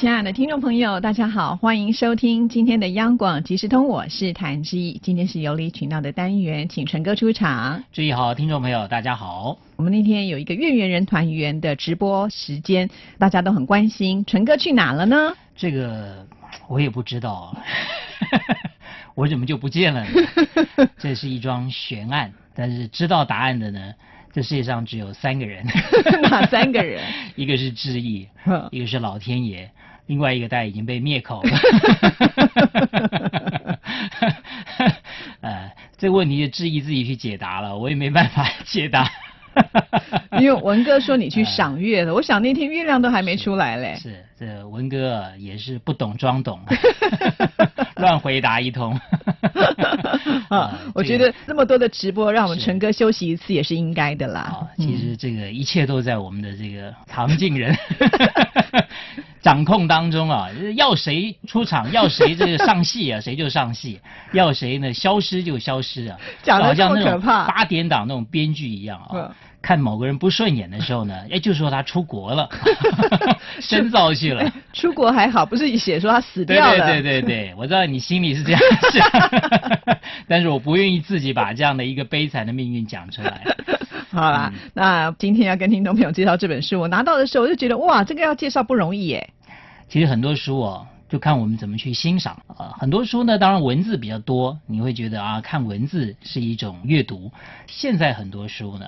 亲爱的听众朋友，大家好，欢迎收听今天的央广即时通，我是谭志毅。今天是有理取闹的单元，请陈哥出场。注意好，听众朋友，大家好。我们那天有一个月圆人团圆的直播时间，大家都很关心，陈哥去哪了呢？这个我也不知道，我怎么就不见了呢？这是一桩悬案，但是知道答案的呢，这世界上只有三个人。哪三个人？一个是志毅，一个是老天爷。另外一个袋已经被灭口了，呃，这个问题就质疑自己去解答了，我也没办法解答。因为文哥说你去赏月了，我想那天月亮都还没出来嘞。是，这文哥也是不懂装懂，乱回答一通。啊，我觉得那么多的直播，让我们陈哥休息一次也是应该的啦。其实这个一切都在我们的这个藏镜人。掌控当中啊，要谁出场，要谁这个上戏啊，谁就上戏；要谁呢消失就消失啊，讲好像那种八点档那种编剧一样啊。看某个人不顺眼的时候呢，哎，就说他出国了，深造去了。出国还好，不是写说他死掉了。对对对对，我知道你心里是这样想，但是我不愿意自己把这样的一个悲惨的命运讲出来。好啦，那今天要跟听众朋友介绍这本书，我拿到的时候我就觉得哇，这个要介绍不容易耶。其实很多书哦，就看我们怎么去欣赏啊。很多书呢，当然文字比较多，你会觉得啊，看文字是一种阅读。现在很多书呢，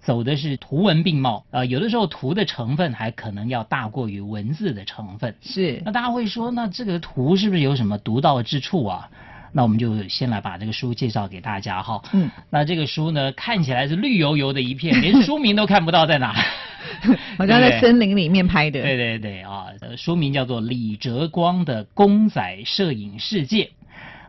走的是图文并茂啊，有的时候图的成分还可能要大过于文字的成分。是。那大家会说，那这个图是不是有什么独到之处啊？那我们就先来把这个书介绍给大家哈。嗯。那这个书呢，看起来是绿油油的一片，连书名都看不到在哪。好像在森林里面拍的。对对对啊，书名叫做李哲光的公仔摄影世界。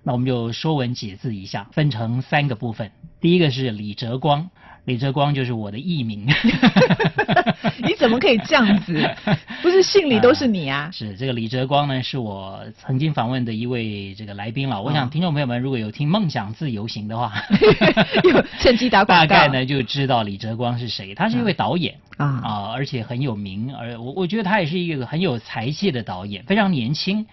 那我们就说文解字一下，分成三个部分。第一个是李哲光。李哲光就是我的艺名，你怎么可以这样子？不是姓李都是你啊？是这个李哲光呢，是我曾经访问的一位这个来宾了。我想听众朋友们如果有听《梦想自由行》的话，趁机打广告，大概呢就知道李哲光是谁。他是一位导演啊啊，而且很有名，而我我觉得他也是一个很有才气的导演，非常年轻，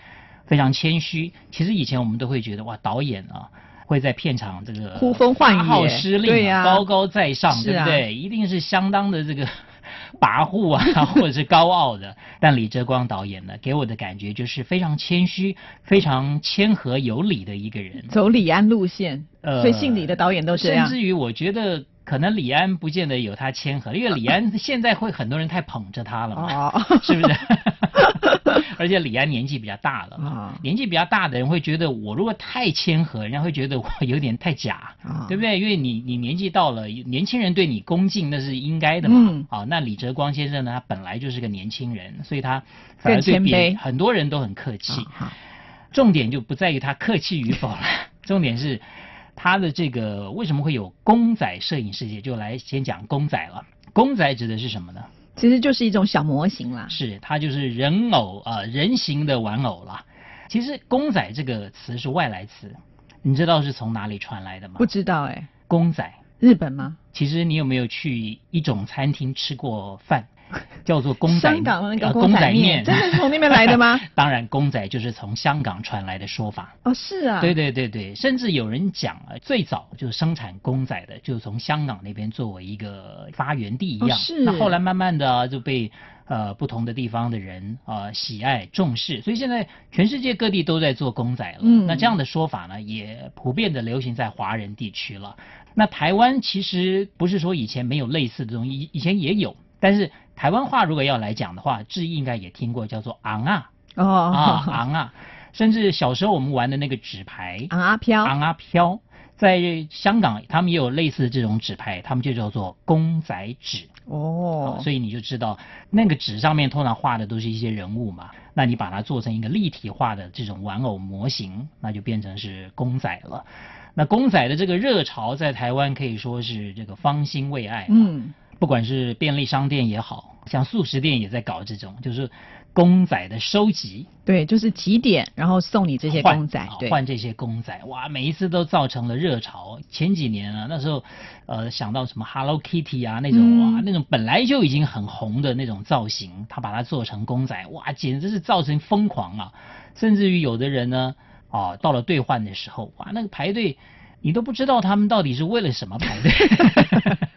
非常谦虚。其实以前我们都会觉得哇，导演啊。会在片场这个呼风唤雨、号施令、高高在上，对不对？一定是相当的这个 跋扈啊，或者是高傲的。但李哲光导演呢，给我的感觉就是非常谦虚、非常谦和有礼的一个人，走李安路线。呃，所以姓李的导演都这样。甚至于，我觉得。可能李安不见得有他谦和，因为李安现在会很多人太捧着他了嘛，是不是？而且李安年纪比较大了，年纪比较大的人会觉得我如果太谦和，人家会觉得我有点太假，对不对？因为你你年纪到了，年轻人对你恭敬那是应该的嘛。啊，那李哲光先生呢，他本来就是个年轻人，所以他反而对别很多人都很客气。重点就不在于他客气与否了，重点是。他的这个为什么会有公仔摄影世界？就来先讲公仔了。公仔指的是什么呢？其实就是一种小模型啦。是，它就是人偶啊，人形的玩偶啦。其实公仔这个词是外来词，你知道是从哪里传来的吗？不知道哎。公仔，日本吗？其实你有没有去一种餐厅吃过饭？叫做公仔，香港那个公仔面，真的是从那边来的吗？当然，公仔就是从香港传来的说法。哦，是啊。对对对对，甚至有人讲啊，最早就是生产公仔的，就是从香港那边作为一个发源地一样。是。那后来慢慢的就被呃不同的地方的人啊喜爱重视，所以现在全世界各地都在做公仔了。嗯。那这样的说法呢，也普遍的流行在华人地区了。那台湾其实不是说以前没有类似的东西，以前也有，但是。台湾话如果要来讲的话，志毅应该也听过，叫做昂啊，哦。啊昂啊，甚至小时候我们玩的那个纸牌。昂啊飘，昂啊飘，在香港他们也有类似的这种纸牌，他们就叫做公仔纸。哦，所以你就知道那个纸上面通常画的都是一些人物嘛，那你把它做成一个立体化的这种玩偶模型，那就变成是公仔了。那公仔的这个热潮在台湾可以说是这个方兴未艾，嗯。不管是便利商店也好，像素食店也在搞这种，就是公仔的收集。对，就是几点，然后送你这些公仔，换这些公仔，哇，每一次都造成了热潮。前几年啊，那时候，呃，想到什么 Hello Kitty 啊那种哇，那种本来就已经很红的那种造型，他把它做成公仔，哇，简直是造成疯狂啊！甚至于有的人呢，啊，到了兑换的时候，哇，那个排队，你都不知道他们到底是为了什么排队。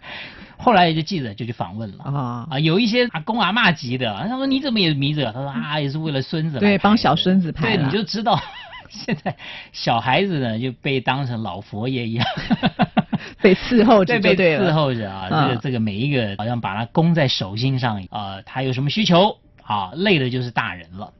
后来就记者就去访问了啊啊，有一些阿公阿妈级的，他说你怎么也迷着？他说啊，也是为了孙子。对，帮小孙子拍。对，你就知道现在小孩子呢就被当成老佛爷一样，被伺候着对，被伺候着啊。这个这个每一个好像把它供在手心上啊，他有什么需求啊？累的就是大人了。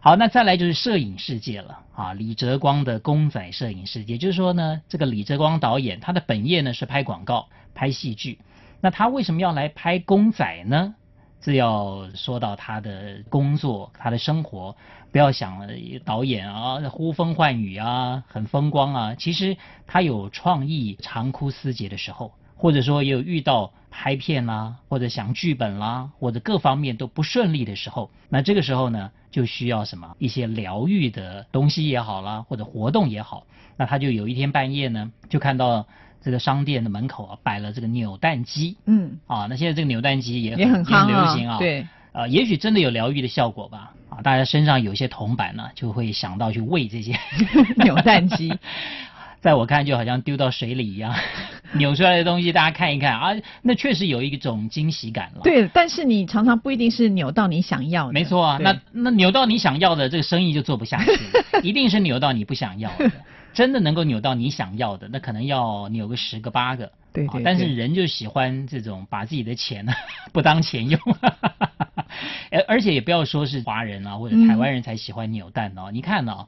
好，那再来就是摄影世界了啊，李泽光的公仔摄影世界，就是说呢，这个李泽光导演他的本业呢是拍广告、拍戏剧。那他为什么要来拍公仔呢？这要说到他的工作、他的生活。不要想导演啊，呼风唤雨啊，很风光啊。其实他有创意长枯思竭的时候，或者说也有遇到拍片啦，或者想剧本啦，或者各方面都不顺利的时候。那这个时候呢，就需要什么一些疗愈的东西也好啦，或者活动也好。那他就有一天半夜呢，就看到。这个商店的门口啊，摆了这个扭蛋机。嗯，啊，那现在这个扭蛋机也很流行啊。对，呃，也许真的有疗愈的效果吧。啊，大家身上有些铜板呢，就会想到去喂这些 扭蛋机。在我看，就好像丢到水里一样，扭出来的东西，大家看一看啊，那确实有一种惊喜感了。对，但是你常常不一定是扭到你想要的。没错啊，那那扭到你想要的，这个生意就做不下去，一定是扭到你不想要的。真的能够扭到你想要的，那可能要扭个十个八个。对对。但是人就喜欢这种把自己的钱呢不当钱用。而而且也不要说是华人啊或者台湾人才喜欢扭蛋哦。你看哦，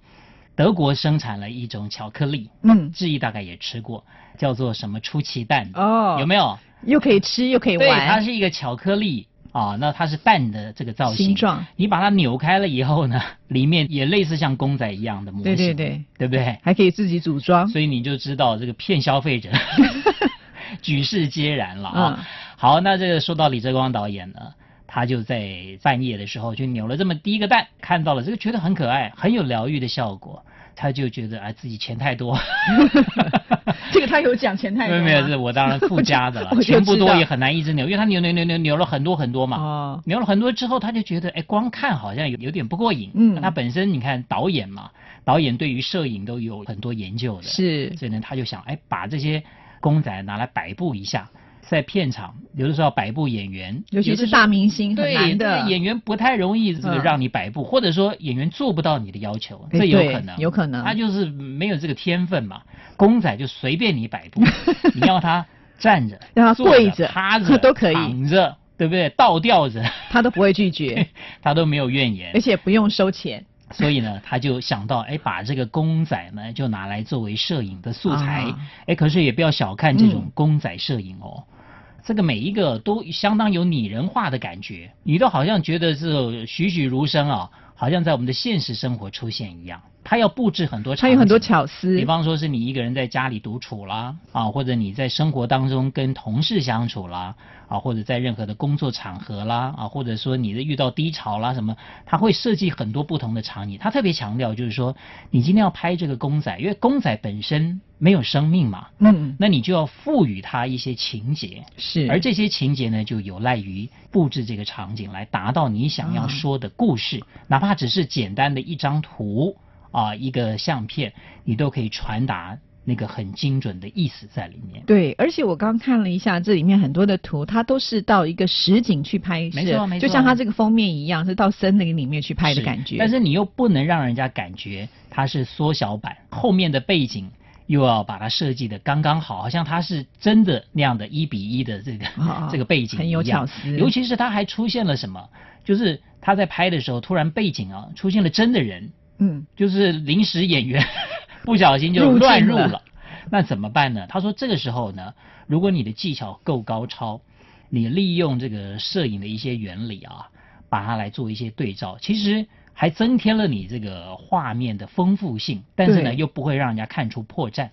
德国生产了一种巧克力，嗯，志毅大概也吃过，叫做什么出奇蛋哦，有没有？又可以吃又可以玩。对，它是一个巧克力。啊，那它是蛋的这个造型，形状，你把它扭开了以后呢，里面也类似像公仔一样的模型，对对对，对不对？还可以自己组装，所以你就知道这个骗消费者，举世皆然了啊。好，那这个说到李泽光导演呢，他就在半夜的时候就扭了这么第一个蛋，看到了这个觉得很可爱，很有疗愈的效果。他就觉得哎，自己钱太多，这个他有讲钱太多。没有没有，是我当然附加的了。钱不多也很难一直扭，因为他扭扭扭扭扭了很多很多嘛。哦。扭了很多之后，他就觉得哎，光看好像有有点不过瘾。嗯。他本身你看导演嘛，导演对于摄影都有很多研究的。是。所以呢，他就想哎，把这些公仔拿来摆布一下。在片场，有的时候摆布演员，尤其是大明星，很难的。演员不太容易这个让你摆布，或者说演员做不到你的要求，这有可能，有可能。他就是没有这个天分嘛。公仔就随便你摆布，你要他站着，让他跪着、趴着 都可以，躺着，对不对？倒吊着，他都不会拒绝，他都没有怨言，而且不用收钱。所以呢，他就想到，哎，把这个公仔呢，就拿来作为摄影的素材。哎，可是也不要小看这种公仔摄影哦。这个每一个都相当有拟人化的感觉，你都好像觉得是栩栩如生啊，好像在我们的现实生活出现一样。他要布置很多，他有很多巧思。比方说是你一个人在家里独处啦，啊，或者你在生活当中跟同事相处啦，啊，或者在任何的工作场合啦，啊，或者说你的遇到低潮啦什么，他会设计很多不同的场景。他特别强调就是说，你今天要拍这个公仔，因为公仔本身没有生命嘛，嗯，那你就要赋予它一些情节，是，而这些情节呢，就有赖于布置这个场景来达到你想要说的故事，哪怕只是简单的一张图。啊，一个相片，你都可以传达那个很精准的意思在里面。对，而且我刚看了一下，这里面很多的图，它都是到一个实景去拍摄，没错没错，就像它这个封面一样，是到森林里面去拍的感觉。但是你又不能让人家感觉它是缩小版，后面的背景又要把它设计的刚刚好，好像它是真的那样的一比一的这个 这个背景很有巧思。尤其是它还出现了什么，就是他在拍的时候，突然背景啊出现了真的人。嗯，就是临时演员 不小心就乱入了，那怎么办呢？他说这个时候呢，如果你的技巧够高超，你利用这个摄影的一些原理啊，把它来做一些对照，其实还增添了你这个画面的丰富性，但是呢又不会让人家看出破绽。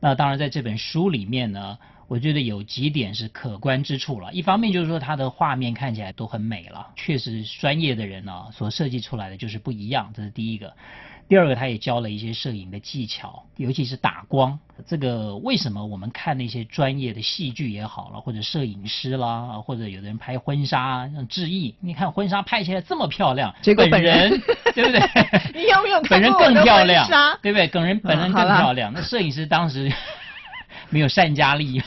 那当然在这本书里面呢。我觉得有几点是可观之处了。一方面就是说它的画面看起来都很美了，确实专业的人呢所设计出来的就是不一样，这是第一个。第二个，他也教了一些摄影的技巧，尤其是打光。这个为什么我们看那些专业的戏剧也好了，或者摄影师啦，或者有的人拍婚纱像致意，你看婚纱拍起来这么漂亮，结果本人对不对？你有没有本人更漂亮，对不对？本人本人更漂亮，那摄影师当时没有善加利用，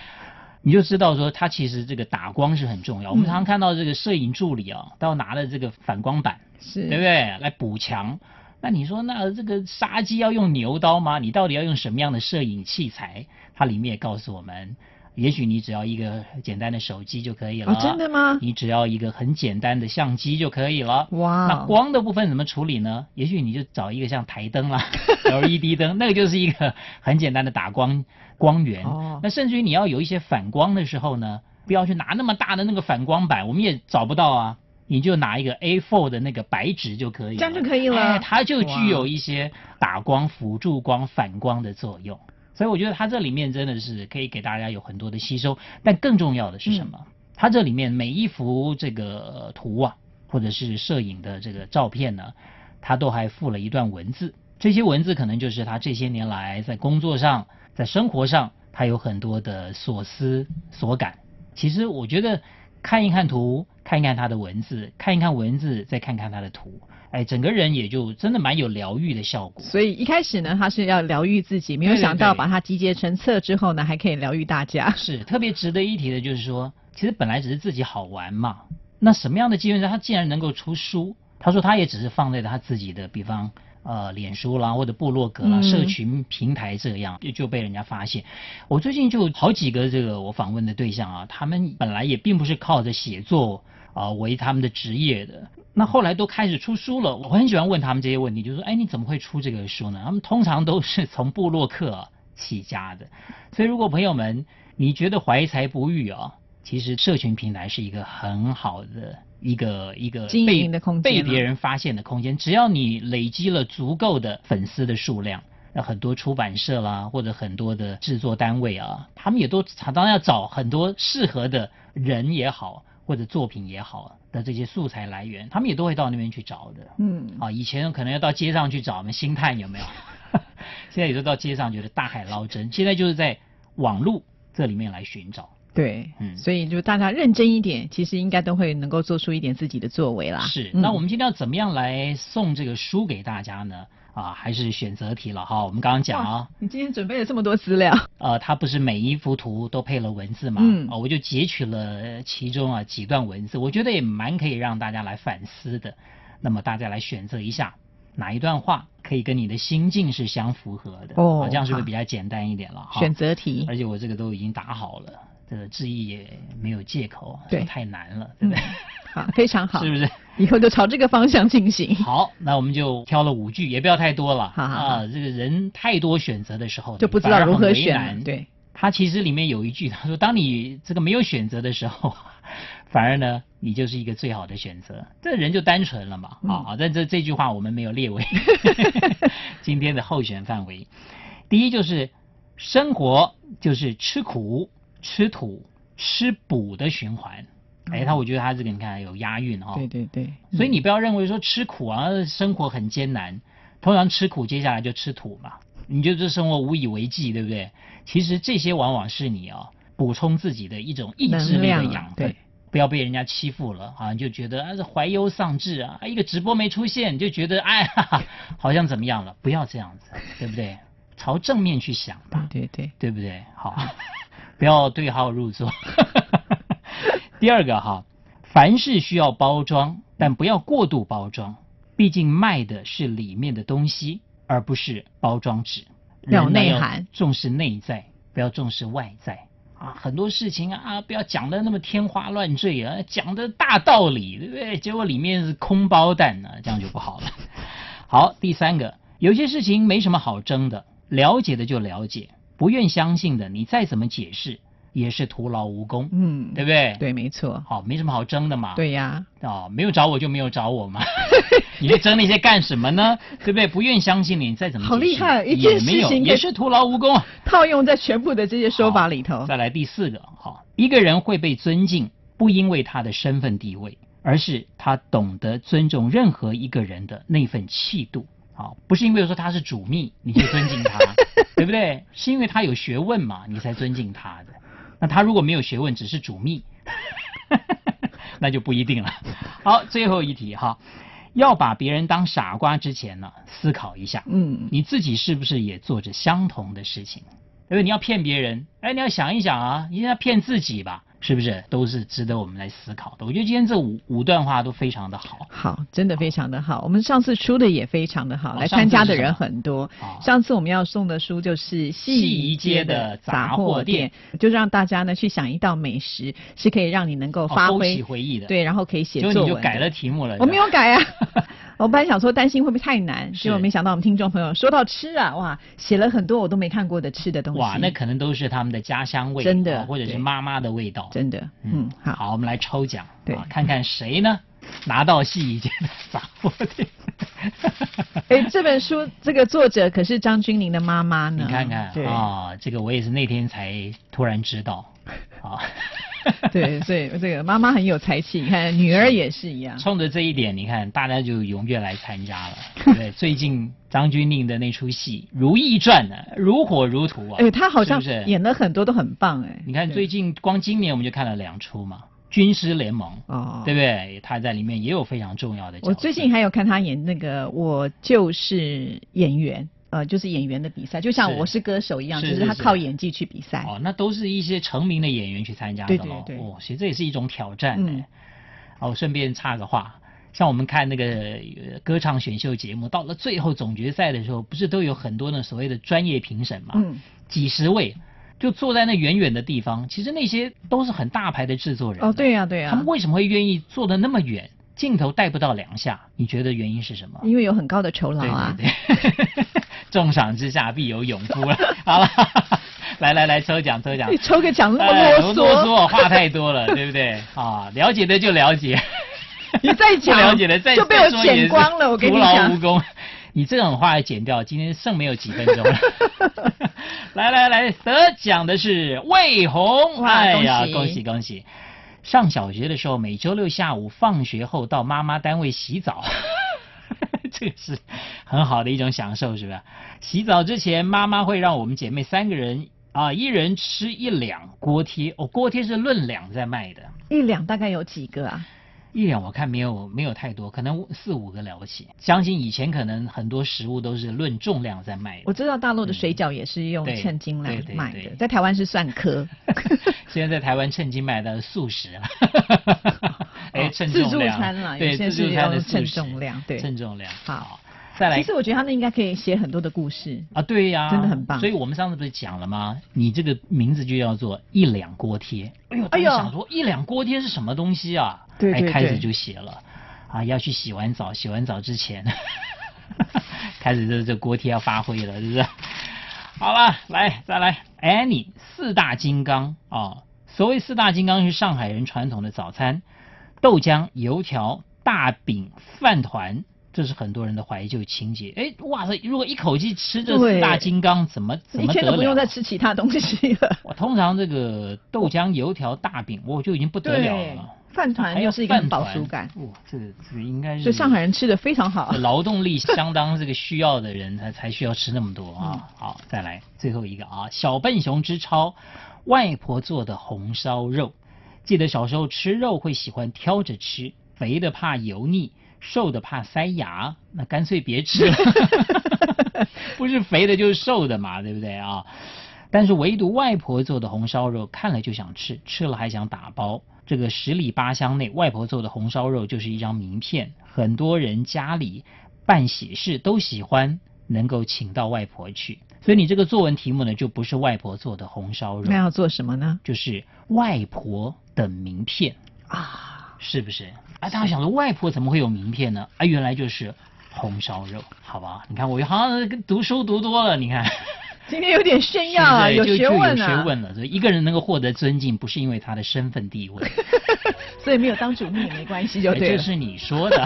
你就知道说它其实这个打光是很重要。我们常常看到这个摄影助理啊，都要拿着这个反光板，是对不对？来补强。那你说，那这个杀鸡要用牛刀吗？你到底要用什么样的摄影器材？它里面也告诉我们，也许你只要一个简单的手机就可以了。真的吗？你只要一个很简单的相机就可以了。哇！那光的部分怎么处理呢？也许你就找一个像台灯啦、LED 灯，那个就是一个很简单的打光光源。哦。那甚至于你要有一些反光的时候呢，不要去拿那么大的那个反光板，我们也找不到啊。你就拿一个 A4 的那个白纸就可以，这样就可以了。它就具有一些打光、辅助光、反光的作用，所以我觉得它这里面真的是可以给大家有很多的吸收。但更重要的是什么？它这里面每一幅这个图啊，或者是摄影的这个照片呢，它都还附了一段文字。这些文字可能就是他这些年来在工作上、在生活上，他有很多的所思所感。其实我觉得。看一看图，看一看他的文字，看一看文字，再看看他的图，哎，整个人也就真的蛮有疗愈的效果。所以一开始呢，他是要疗愈自己，没有想到把它集结成册之后呢，还可以疗愈大家。是特别值得一提的，就是说，其实本来只是自己好玩嘛，那什么样的机缘让，他竟然能够出书？他说他也只是放在他自己的，比方。呃，脸书啦，或者部落格啦，社群平台这样就就被人家发现。我最近就好几个这个我访问的对象啊，他们本来也并不是靠着写作啊为他们的职业的，那后来都开始出书了。我很喜欢问他们这些问题，就是说，哎，你怎么会出这个书呢？他们通常都是 从部落客起家的。所以，如果朋友们你觉得怀才不遇啊，其实社群平台是一个很好的。一个一个被被别人发现的空间，只要你累积了足够的粉丝的数量，那很多出版社啦，或者很多的制作单位啊，他们也都常常要找很多适合的人也好，或者作品也好的这些素材来源，他们也都会到那边去找的。嗯，啊，以前可能要到街上去找，我们星探有没有？现在也都到街上，觉得大海捞针，现在就是在网络这里面来寻找。对，嗯，所以就大家认真一点，其实应该都会能够做出一点自己的作为啦。是，那我们今天要怎么样来送这个书给大家呢？啊，还是选择题了哈。我们刚刚讲啊，你今天准备了这么多资料，呃，它不是每一幅图都配了文字嘛？嗯，啊，我就截取了其中啊几段文字，我觉得也蛮可以让大家来反思的。那么大家来选择一下哪一段话可以跟你的心境是相符合的哦，这样是不是比较简单一点了？选择题，而且我这个都已经打好了。这个质疑也没有借口，对，太难了，对不对？好，非常好，是不是？以后就朝这个方向进行。好，那我们就挑了五句，也不要太多了。好好啊，这个人太多选择的时候，就不知道如何选。对，他其实里面有一句，他说：“当你这个没有选择的时候，反而呢，你就是一个最好的选择。”这人就单纯了嘛。啊，但这这句话我们没有列为 今天的候选范围。第一就是生活就是吃苦。吃土吃补的循环，哎，他我觉得他这个你看有押韵哈，对对对，所以你不要认为说吃苦啊，生活很艰难，通常吃苦接下来就吃土嘛，你就这生活无以为继，对不对？其实这些往往是你啊补充自己的一种意志力的养分，不要被人家欺负了啊，你就觉得啊是怀忧丧志啊，一个直播没出现你就觉得哎好像怎么样了，不要这样子，对不对？朝正面去想吧，对对，对不对？好。不要对号入座。第二个哈，凡事需要包装，但不要过度包装。毕竟卖的是里面的东西，而不是包装纸。有内涵，重视内在，不要重视外在啊！很多事情啊，不要讲的那么天花乱坠啊，讲的大道理，对不对？结果里面是空包蛋呢，这样就不好了。好，第三个，有些事情没什么好争的，了解的就了解。不愿相信的，你再怎么解释也是徒劳无功，嗯，对不对？对，没错。好，没什么好争的嘛。对呀。哦，没有找我就没有找我嘛。你争那些干什么呢？对不对？不愿相信你，再怎么好厉害，一件事情也是徒劳无功。套用在全部的这些说法里头。再来第四个，好，一个人会被尊敬，不因为他的身份地位，而是他懂得尊重任何一个人的那份气度。好，不是因为说他是主秘，你就尊敬他，对不对？是因为他有学问嘛，你才尊敬他的。那他如果没有学问，只是主秘，那就不一定了。好，最后一题哈，要把别人当傻瓜之前呢，思考一下，嗯，你自己是不是也做着相同的事情？因为你要骗别人，哎，你要想一想啊，你要骗自己吧。是不是都是值得我们来思考的？我觉得今天这五五段话都非常的好，好，真的非常的好。我们上次出的也非常的好，来参加的人很多。上次我们要送的书就是《戏宜街的杂货店》，就让大家呢去想一道美食，是可以让你能够发挥回忆的。对，然后可以写作文。就你就改了题目了。我没有改啊。我本来想说担心会不会太难，结果没想到我们听众朋友说到吃啊，哇，写了很多我都没看过的吃的东西。哇，那可能都是他们的家乡味，真的，或者是妈妈的味道，真的。嗯，好，好，我们来抽奖，对，看看谁呢拿到戏一间的杂货店。哎，这本书这个作者可是张君玲的妈妈呢。你看看啊，这个我也是那天才突然知道啊。对，所以这个妈妈很有才气，你看女儿也是一样。冲着这一点，你看大家就踊跃来参加了。对，最近张钧甯的那出戏《如懿传》呢，如火如荼啊。哎，他好像演了很多都很棒哎。你看最近光今年我们就看了两出嘛，《军师联盟》哦，对不对？他在里面也有非常重要的。我最近还有看他演那个《我就是演员》。呃，就是演员的比赛，就像我是歌手一样，就是他靠演技去比赛。哦，那都是一些成名的演员去参加的喽。哦，其实这也是一种挑战。嗯。哦，顺便插个话，像我们看那个歌唱选秀节目，到了最后总决赛的时候，不是都有很多那所谓的专业评审嘛？嗯。几十位，就坐在那远远的地方，其实那些都是很大牌的制作人。哦，对呀，对呀。他们为什么会愿意坐的那么远？镜头带不到两下，你觉得原因是什么？因为有很高的酬劳啊。对对对。重赏之下必有勇夫了。好了，来来来，抽奖抽奖。你抽个奖那么啰嗦，啰嗦话太多了，对不对？啊，了解的就了解。你再讲，了解的再就被我剪光了。我跟你讲，徒劳无功。你这种话要剪掉，今天剩没有几分钟了。来来来，得奖的是魏红。哎呀，恭喜恭喜！上小学的时候，每周六下午放学后到妈妈单位洗澡。这个是很好的一种享受，是不是？洗澡之前，妈妈会让我们姐妹三个人啊，一人吃一两锅贴。哦，锅贴是论两在卖的。一两大概有几个啊？一两我看没有没有太多，可能四五个了不起。相信以前可能很多食物都是论重量在卖的。我知道大陆的水饺也是用称斤来卖的，在台湾是算颗。现在在台湾称斤卖的素食了。哎，称自助餐了，对，自助餐的称重量，对，称重量。好，再来。其实我觉得他们应该可以写很多的故事啊，对呀，真的很棒。所以我们上次不是讲了吗？你这个名字就叫做一两锅贴。哎呦，哎呦，想说一两锅贴是什么东西啊？对对对。开始就写了啊，要去洗完澡，洗完澡之前，开始这这锅贴要发挥了，是不是？好了，来再来，Annie 四大金刚啊。所谓四大金刚是上海人传统的早餐。豆浆、油条、大饼、饭团，这是很多人的怀旧情节。哎，哇塞！如果一口气吃这四大金刚，怎么怎么得了？不用再吃其他东西了。我通常这个豆浆、油条、大饼，我就已经不得了了。饭团又是一个饱足感。哇，这个这个应该是。所以上海人吃的非常好。劳动力相当这个需要的人才才需要吃那么多啊！好，再来最后一个啊，小笨熊之超，外婆做的红烧肉。记得小时候吃肉会喜欢挑着吃，肥的怕油腻，瘦的怕塞牙，那干脆别吃了。不是肥的就是瘦的嘛，对不对啊？但是唯独外婆做的红烧肉看了就想吃，吃了还想打包。这个十里八乡内，外婆做的红烧肉就是一张名片，很多人家里办喜事都喜欢能够请到外婆去。所以你这个作文题目呢，就不是外婆做的红烧肉，那要做什么呢？就是外婆的名片啊，是不是？啊，大家想说外婆怎么会有名片呢？啊，原来就是红烧肉，好吧？你看我好像读书读多了，你看今天有点炫耀啊，有学问啊，有学问了。所以一个人能够获得尊敬，不是因为他的身份地位，所以没有当主秘也没关系，就对。这是你说的，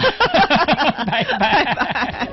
拜拜。